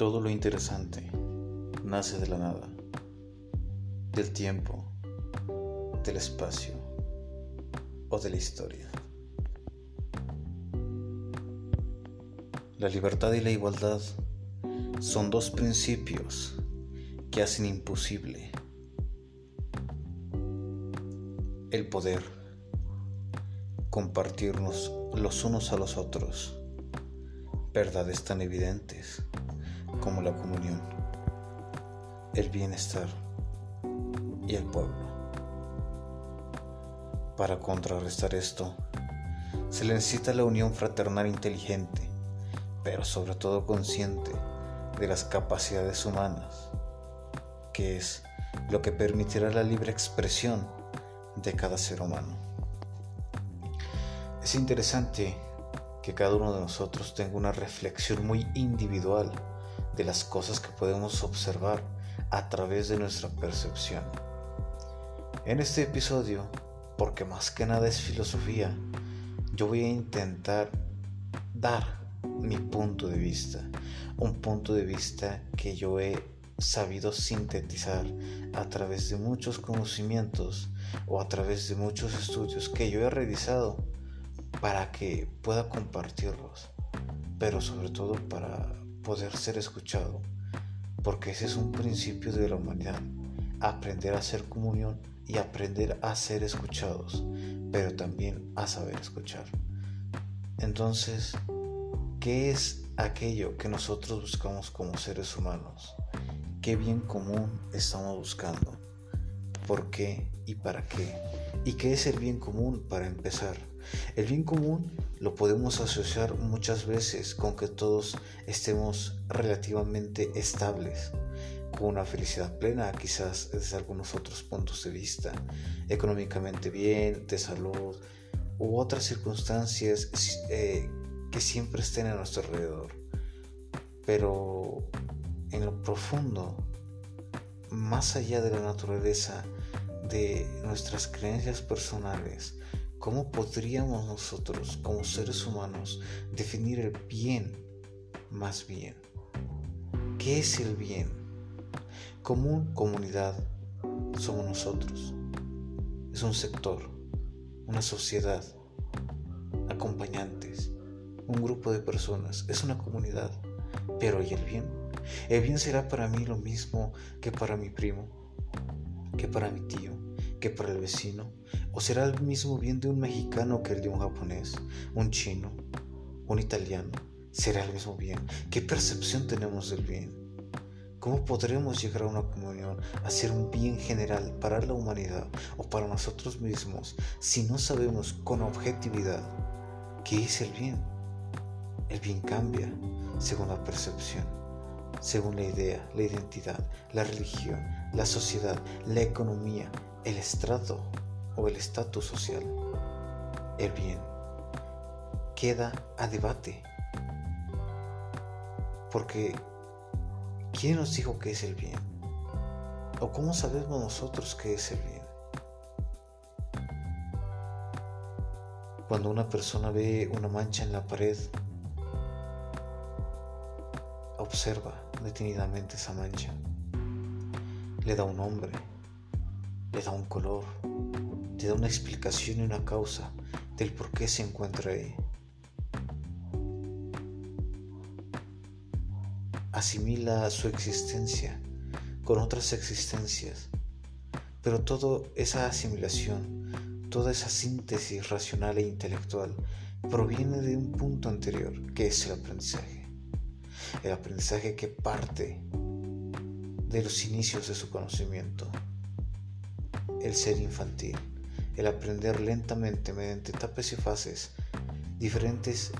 Todo lo interesante nace de la nada, del tiempo, del espacio o de la historia. La libertad y la igualdad son dos principios que hacen imposible el poder compartirnos los unos a los otros verdades tan evidentes como la comunión, el bienestar y el pueblo. Para contrarrestar esto, se le necesita la unión fraternal inteligente, pero sobre todo consciente de las capacidades humanas, que es lo que permitirá la libre expresión de cada ser humano. Es interesante que cada uno de nosotros tenga una reflexión muy individual de las cosas que podemos observar a través de nuestra percepción. En este episodio, porque más que nada es filosofía, yo voy a intentar dar mi punto de vista, un punto de vista que yo he sabido sintetizar a través de muchos conocimientos o a través de muchos estudios que yo he revisado para que pueda compartirlos, pero sobre todo para poder ser escuchado, porque ese es un principio de la humanidad, aprender a hacer comunión y aprender a ser escuchados, pero también a saber escuchar. Entonces, ¿qué es aquello que nosotros buscamos como seres humanos? ¿Qué bien común estamos buscando? ¿Por qué y para qué? ¿Y qué es el bien común para empezar? El bien común lo podemos asociar muchas veces con que todos estemos relativamente estables, con una felicidad plena, quizás desde algunos otros puntos de vista, económicamente bien, de salud u otras circunstancias eh, que siempre estén a nuestro alrededor. Pero en lo profundo, más allá de la naturaleza de nuestras creencias personales, ¿Cómo podríamos nosotros, como seres humanos, definir el bien más bien? ¿Qué es el bien? Común comunidad somos nosotros. Es un sector, una sociedad, acompañantes, un grupo de personas. Es una comunidad. Pero ¿y el bien? El bien será para mí lo mismo que para mi primo, que para mi tío, que para el vecino? ¿O será el mismo bien de un mexicano que el de un japonés, un chino, un italiano? ¿Será el mismo bien? ¿Qué percepción tenemos del bien? ¿Cómo podremos llegar a una comunión, a ser un bien general para la humanidad o para nosotros mismos si no sabemos con objetividad qué es el bien? El bien cambia según la percepción, según la idea, la identidad, la religión, la sociedad, la economía, el estrato o el estatus social, el bien, queda a debate. Porque, ¿quién nos dijo que es el bien? ¿O cómo sabemos nosotros qué es el bien? Cuando una persona ve una mancha en la pared, observa detenidamente esa mancha, le da un nombre, le da un color, le da una explicación y una causa del por qué se encuentra ahí. Asimila su existencia con otras existencias, pero toda esa asimilación, toda esa síntesis racional e intelectual proviene de un punto anterior, que es el aprendizaje. El aprendizaje que parte de los inicios de su conocimiento, el ser infantil, el aprender lentamente mediante etapas y fases, diferentes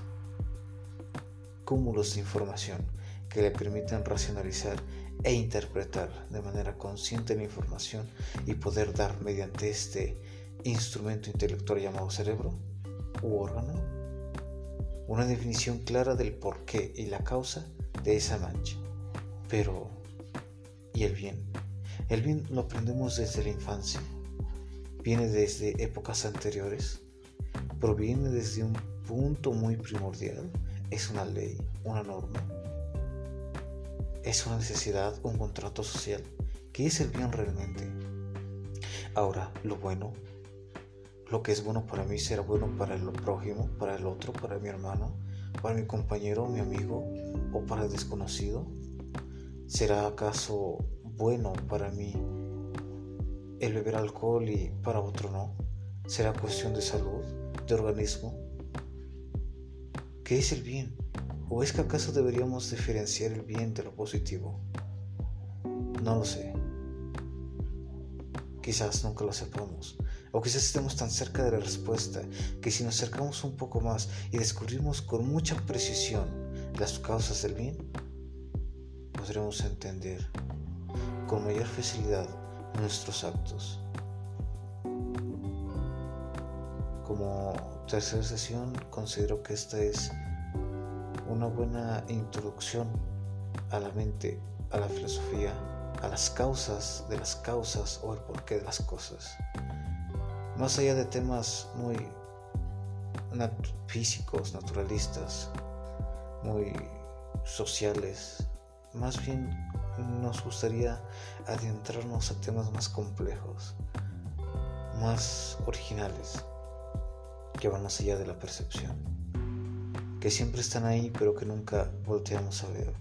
cúmulos de información que le permiten racionalizar e interpretar de manera consciente la información y poder dar mediante este instrumento intelectual llamado cerebro u órgano una definición clara del porqué y la causa de esa mancha. Pero, ¿y el bien? El bien lo aprendemos desde la infancia. Viene desde épocas anteriores. Proviene desde un punto muy primordial. Es una ley, una norma. es una necesidad, un contrato social. ¿Qué es el bien realmente? Ahora, lo bueno, lo que es bueno para mí será bueno para el prójimo, para el otro, para mi hermano, para mi compañero, mi amigo o para el desconocido. ¿Será acaso bueno para mí el beber alcohol y para otro no? ¿Será cuestión de salud, de organismo? ¿Qué es el bien? ¿O es que acaso deberíamos diferenciar el bien de lo positivo? No lo sé. Quizás nunca lo sepamos. O quizás estemos tan cerca de la respuesta que si nos acercamos un poco más y descubrimos con mucha precisión las causas del bien, podremos entender con mayor facilidad nuestros actos. Como tercera sesión, considero que esta es una buena introducción a la mente, a la filosofía, a las causas de las causas o el porqué de las cosas. Más allá de temas muy físicos, naturalistas, muy sociales, más bien nos gustaría adentrarnos a temas más complejos, más originales, que van más allá de la percepción, que siempre están ahí pero que nunca volteamos a ver,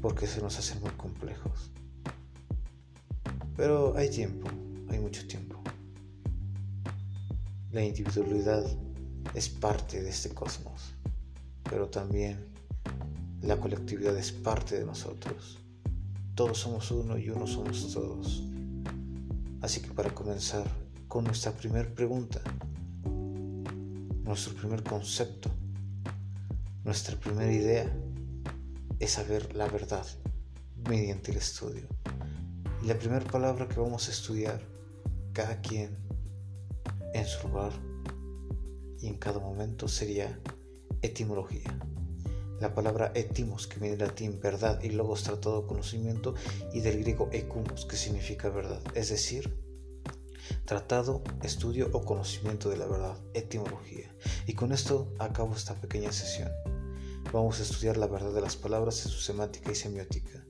porque se nos hacen muy complejos. Pero hay tiempo, hay mucho tiempo. La individualidad es parte de este cosmos, pero también la colectividad es parte de nosotros. Todos somos uno y uno somos todos. Así que para comenzar con nuestra primera pregunta, nuestro primer concepto, nuestra primera idea es saber la verdad mediante el estudio. Y la primera palabra que vamos a estudiar, cada quien en su lugar y en cada momento, sería etimología. La palabra etimos, que viene del latín verdad, y logos tratado conocimiento, y del griego ecumos, que significa verdad, es decir, tratado, estudio o conocimiento de la verdad, etimología. Y con esto acabo esta pequeña sesión. Vamos a estudiar la verdad de las palabras en su semántica y semiótica.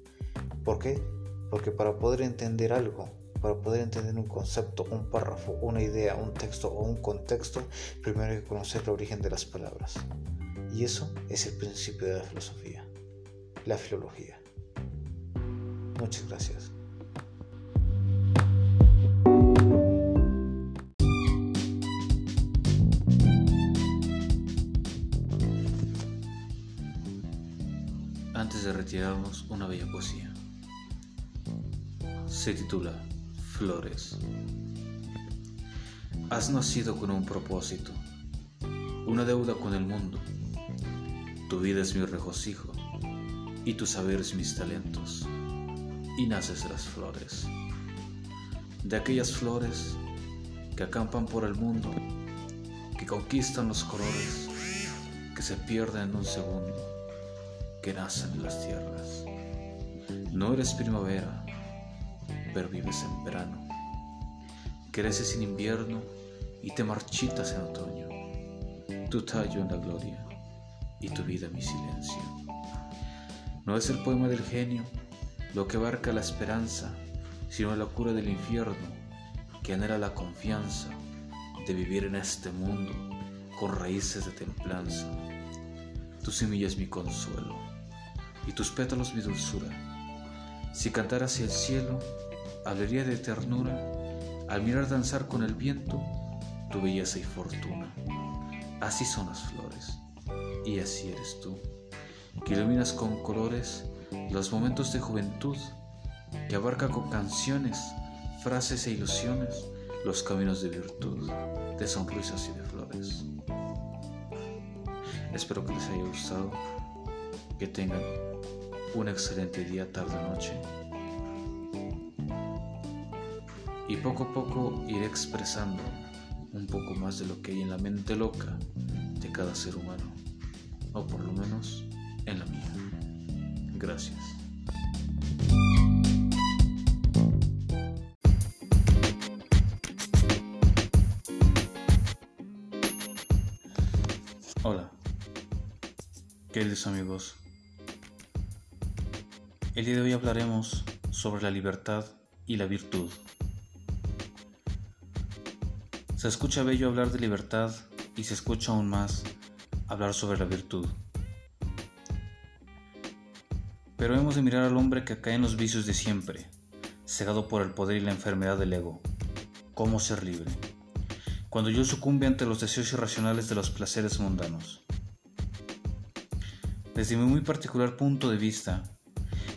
¿Por qué? Porque para poder entender algo, para poder entender un concepto, un párrafo, una idea, un texto o un contexto, primero hay que conocer el origen de las palabras. Y eso es el principio de la filosofía, la filología. Muchas gracias. Antes de retirarnos, una bella poesía. Se titula Flores. Has nacido con un propósito, una deuda con el mundo tu vida es mi regocijo y tu saber es mis talentos. Y naces las flores, de aquellas flores que acampan por el mundo, que conquistan los colores, que se pierden en un segundo, que nacen en las tierras. No eres primavera, pero vives en verano. Creces en invierno y te marchitas en otoño. Tu tallo en la gloria y tu vida mi silencio. No es el poema del genio lo que abarca la esperanza, sino la cura del infierno que anhela la confianza de vivir en este mundo con raíces de templanza. Tu semilla es mi consuelo y tus pétalos mi dulzura. Si cantara hacia el cielo, hablaría de ternura al mirar danzar con el viento tu belleza y fortuna. Así son las flores y así eres tú, que iluminas con colores los momentos de juventud, que abarca con canciones, frases e ilusiones los caminos de virtud, de sonrisas y de flores. Espero que les haya gustado, que tengan un excelente día, tarde, noche. Y poco a poco iré expresando un poco más de lo que hay en la mente loca de cada ser humano o por lo menos en la mía. Gracias. Hola, queridos amigos. El día de hoy hablaremos sobre la libertad y la virtud. Se escucha bello hablar de libertad y se escucha aún más hablar sobre la virtud. Pero hemos de mirar al hombre que cae en los vicios de siempre, cegado por el poder y la enfermedad del ego. ¿Cómo ser libre? Cuando yo sucumbe ante los deseos irracionales de los placeres mundanos. Desde mi muy particular punto de vista,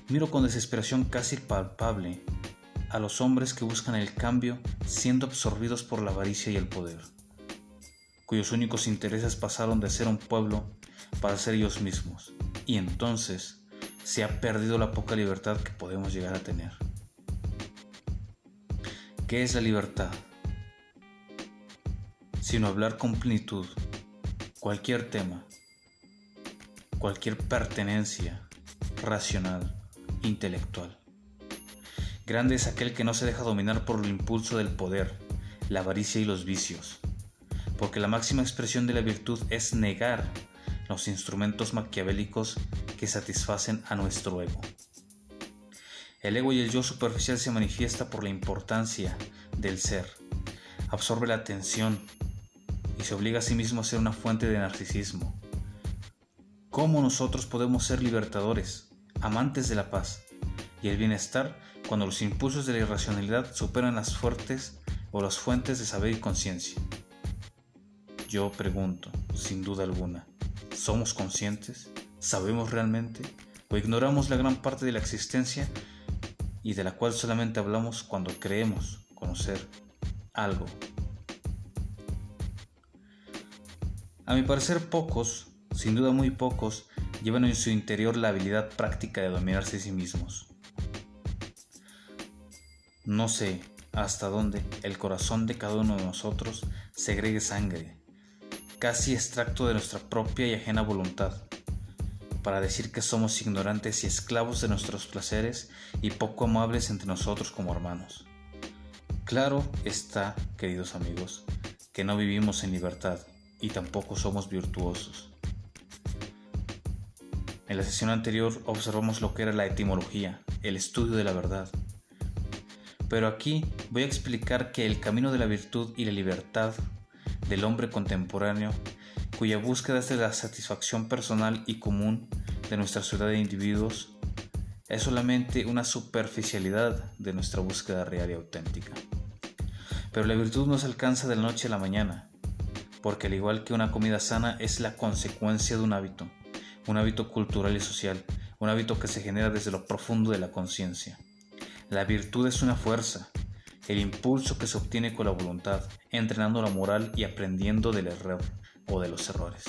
miro con desesperación casi palpable a los hombres que buscan el cambio siendo absorbidos por la avaricia y el poder, cuyos únicos intereses pasaron de ser un pueblo para ser ellos mismos, y entonces se ha perdido la poca libertad que podemos llegar a tener. ¿Qué es la libertad? Sino hablar con plenitud cualquier tema, cualquier pertenencia racional, intelectual. Grande es aquel que no se deja dominar por el impulso del poder, la avaricia y los vicios, porque la máxima expresión de la virtud es negar los instrumentos maquiavélicos que satisfacen a nuestro ego. El ego y el yo superficial se manifiesta por la importancia del ser, absorbe la atención y se obliga a sí mismo a ser una fuente de narcisismo. ¿Cómo nosotros podemos ser libertadores, amantes de la paz y el bienestar cuando los impulsos de la irracionalidad superan las fuertes o las fuentes de saber y conciencia. Yo pregunto, sin duda alguna, ¿somos conscientes? ¿Sabemos realmente? ¿O ignoramos la gran parte de la existencia y de la cual solamente hablamos cuando creemos conocer algo? A mi parecer pocos, sin duda muy pocos, llevan en su interior la habilidad práctica de dominarse a sí mismos. No sé hasta dónde el corazón de cada uno de nosotros segregue sangre, casi extracto de nuestra propia y ajena voluntad, para decir que somos ignorantes y esclavos de nuestros placeres y poco amables entre nosotros como hermanos. Claro está, queridos amigos, que no vivimos en libertad y tampoco somos virtuosos. En la sesión anterior observamos lo que era la etimología, el estudio de la verdad, pero aquí voy a explicar que el camino de la virtud y la libertad del hombre contemporáneo, cuya búsqueda es de la satisfacción personal y común de nuestra ciudad de individuos, es solamente una superficialidad de nuestra búsqueda real y auténtica. Pero la virtud no se alcanza de la noche a la mañana, porque al igual que una comida sana es la consecuencia de un hábito, un hábito cultural y social, un hábito que se genera desde lo profundo de la conciencia. La virtud es una fuerza, el impulso que se obtiene con la voluntad, entrenando la moral y aprendiendo del error o de los errores.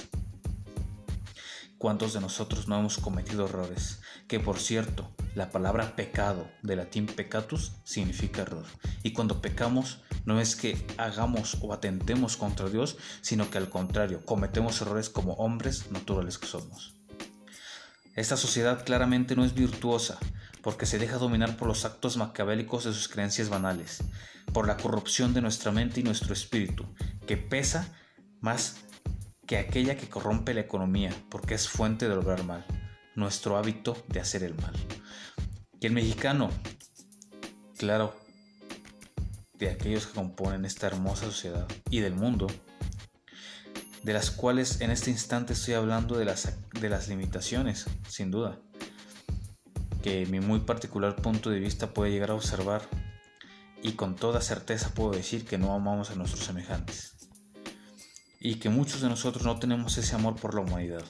¿Cuántos de nosotros no hemos cometido errores? Que por cierto, la palabra pecado, de latín peccatus, significa error. Y cuando pecamos, no es que hagamos o atentemos contra Dios, sino que al contrario, cometemos errores como hombres naturales que somos. Esta sociedad claramente no es virtuosa, porque se deja dominar por los actos macabélicos de sus creencias banales, por la corrupción de nuestra mente y nuestro espíritu, que pesa más que aquella que corrompe la economía, porque es fuente de lograr mal, nuestro hábito de hacer el mal. Y el mexicano, claro, de aquellos que componen esta hermosa sociedad y del mundo, de las cuales en este instante estoy hablando de las, de las limitaciones, sin duda que mi muy particular punto de vista puede llegar a observar y con toda certeza puedo decir que no amamos a nuestros semejantes y que muchos de nosotros no tenemos ese amor por la humanidad.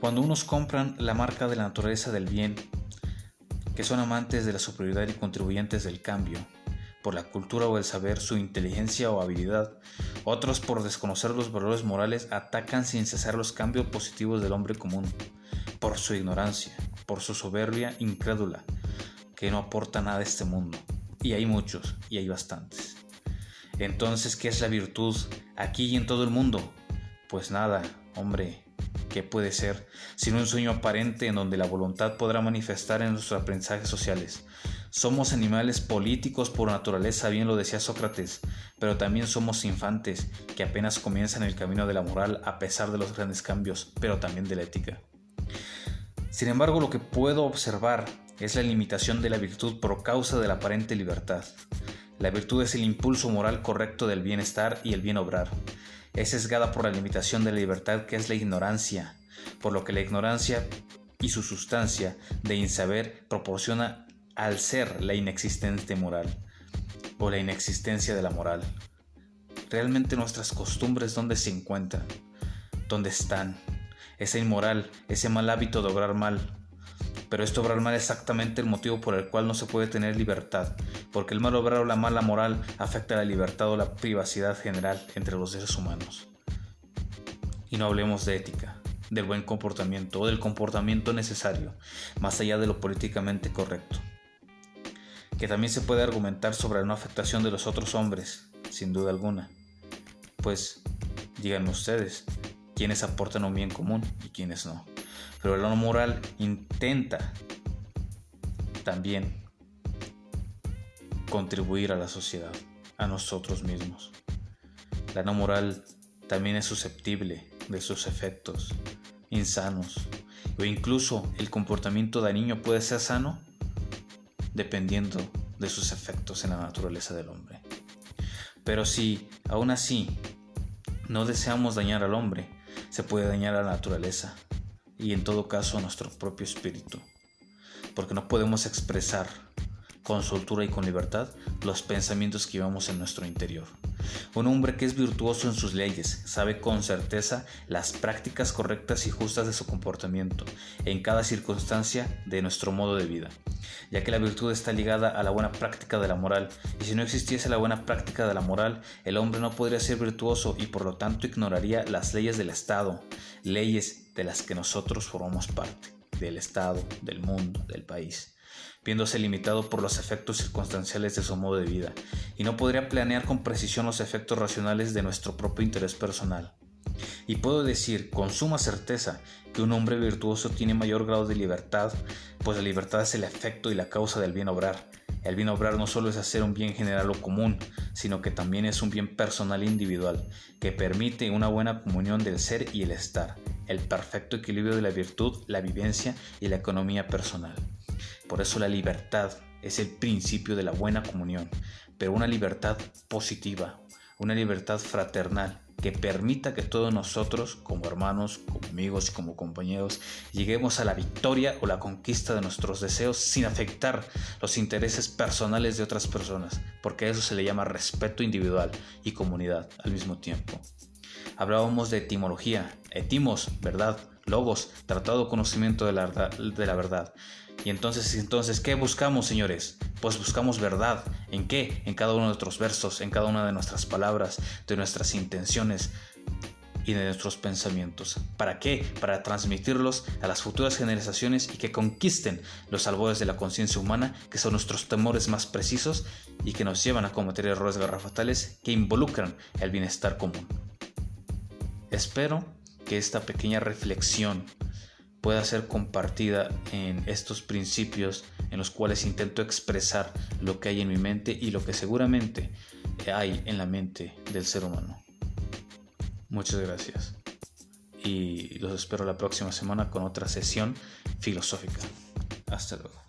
Cuando unos compran la marca de la naturaleza del bien, que son amantes de la superioridad y contribuyentes del cambio, por la cultura o el saber, su inteligencia o habilidad, otros por desconocer los valores morales atacan sin cesar los cambios positivos del hombre común, por su ignorancia, por su soberbia incrédula, que no aporta nada a este mundo. Y hay muchos, y hay bastantes. Entonces, ¿qué es la virtud aquí y en todo el mundo? Pues nada, hombre, ¿qué puede ser sino un sueño aparente en donde la voluntad podrá manifestar en nuestros aprendizajes sociales? Somos animales políticos por naturaleza, bien lo decía Sócrates, pero también somos infantes que apenas comienzan el camino de la moral a pesar de los grandes cambios, pero también de la ética. Sin embargo, lo que puedo observar es la limitación de la virtud por causa de la aparente libertad. La virtud es el impulso moral correcto del bienestar y el bien obrar. Es sesgada por la limitación de la libertad que es la ignorancia, por lo que la ignorancia y su sustancia de insaber proporciona al ser la inexistente moral o la inexistencia de la moral. Realmente nuestras costumbres dónde se encuentran, dónde están, esa inmoral, ese mal hábito de obrar mal. Pero esto obrar mal es exactamente el motivo por el cual no se puede tener libertad, porque el mal obrar o la mala moral afecta la libertad o la privacidad general entre los seres humanos. Y no hablemos de ética, del buen comportamiento o del comportamiento necesario, más allá de lo políticamente correcto. Que también se puede argumentar sobre la no afectación de los otros hombres, sin duda alguna. Pues, díganme ustedes, quiénes aportan un bien común y quiénes no. Pero la no moral intenta también contribuir a la sociedad, a nosotros mismos. La no moral también es susceptible de sus efectos insanos o incluso el comportamiento dañino puede ser sano dependiendo de sus efectos en la naturaleza del hombre. Pero si aún así no deseamos dañar al hombre, se puede dañar a la naturaleza y en todo caso a nuestro propio espíritu, porque no podemos expresar con soltura y con libertad los pensamientos que llevamos en nuestro interior. Un hombre que es virtuoso en sus leyes sabe con certeza las prácticas correctas y justas de su comportamiento en cada circunstancia de nuestro modo de vida, ya que la virtud está ligada a la buena práctica de la moral, y si no existiese la buena práctica de la moral, el hombre no podría ser virtuoso y por lo tanto ignoraría las leyes del Estado, leyes de las que nosotros formamos parte, del Estado, del mundo, del país viéndose limitado por los efectos circunstanciales de su modo de vida, y no podría planear con precisión los efectos racionales de nuestro propio interés personal. Y puedo decir con suma certeza que un hombre virtuoso tiene mayor grado de libertad, pues la libertad es el efecto y la causa del bien obrar. El bien obrar no solo es hacer un bien general o común, sino que también es un bien personal e individual, que permite una buena comunión del ser y el estar, el perfecto equilibrio de la virtud, la vivencia y la economía personal. Por eso la libertad es el principio de la buena comunión, pero una libertad positiva, una libertad fraternal que permita que todos nosotros, como hermanos, como amigos y como compañeros, lleguemos a la victoria o la conquista de nuestros deseos sin afectar los intereses personales de otras personas, porque a eso se le llama respeto individual y comunidad al mismo tiempo. Hablábamos de etimología, etimos, verdad, logos, tratado conocimiento de la, de la verdad. Y entonces, entonces, ¿qué buscamos, señores? Pues buscamos verdad. ¿En qué? En cada uno de nuestros versos, en cada una de nuestras palabras, de nuestras intenciones y de nuestros pensamientos. ¿Para qué? Para transmitirlos a las futuras generaciones y que conquisten los albores de la conciencia humana, que son nuestros temores más precisos y que nos llevan a cometer errores garrafatales que involucran el bienestar común. Espero que esta pequeña reflexión pueda ser compartida en estos principios en los cuales intento expresar lo que hay en mi mente y lo que seguramente hay en la mente del ser humano. Muchas gracias y los espero la próxima semana con otra sesión filosófica. Hasta luego.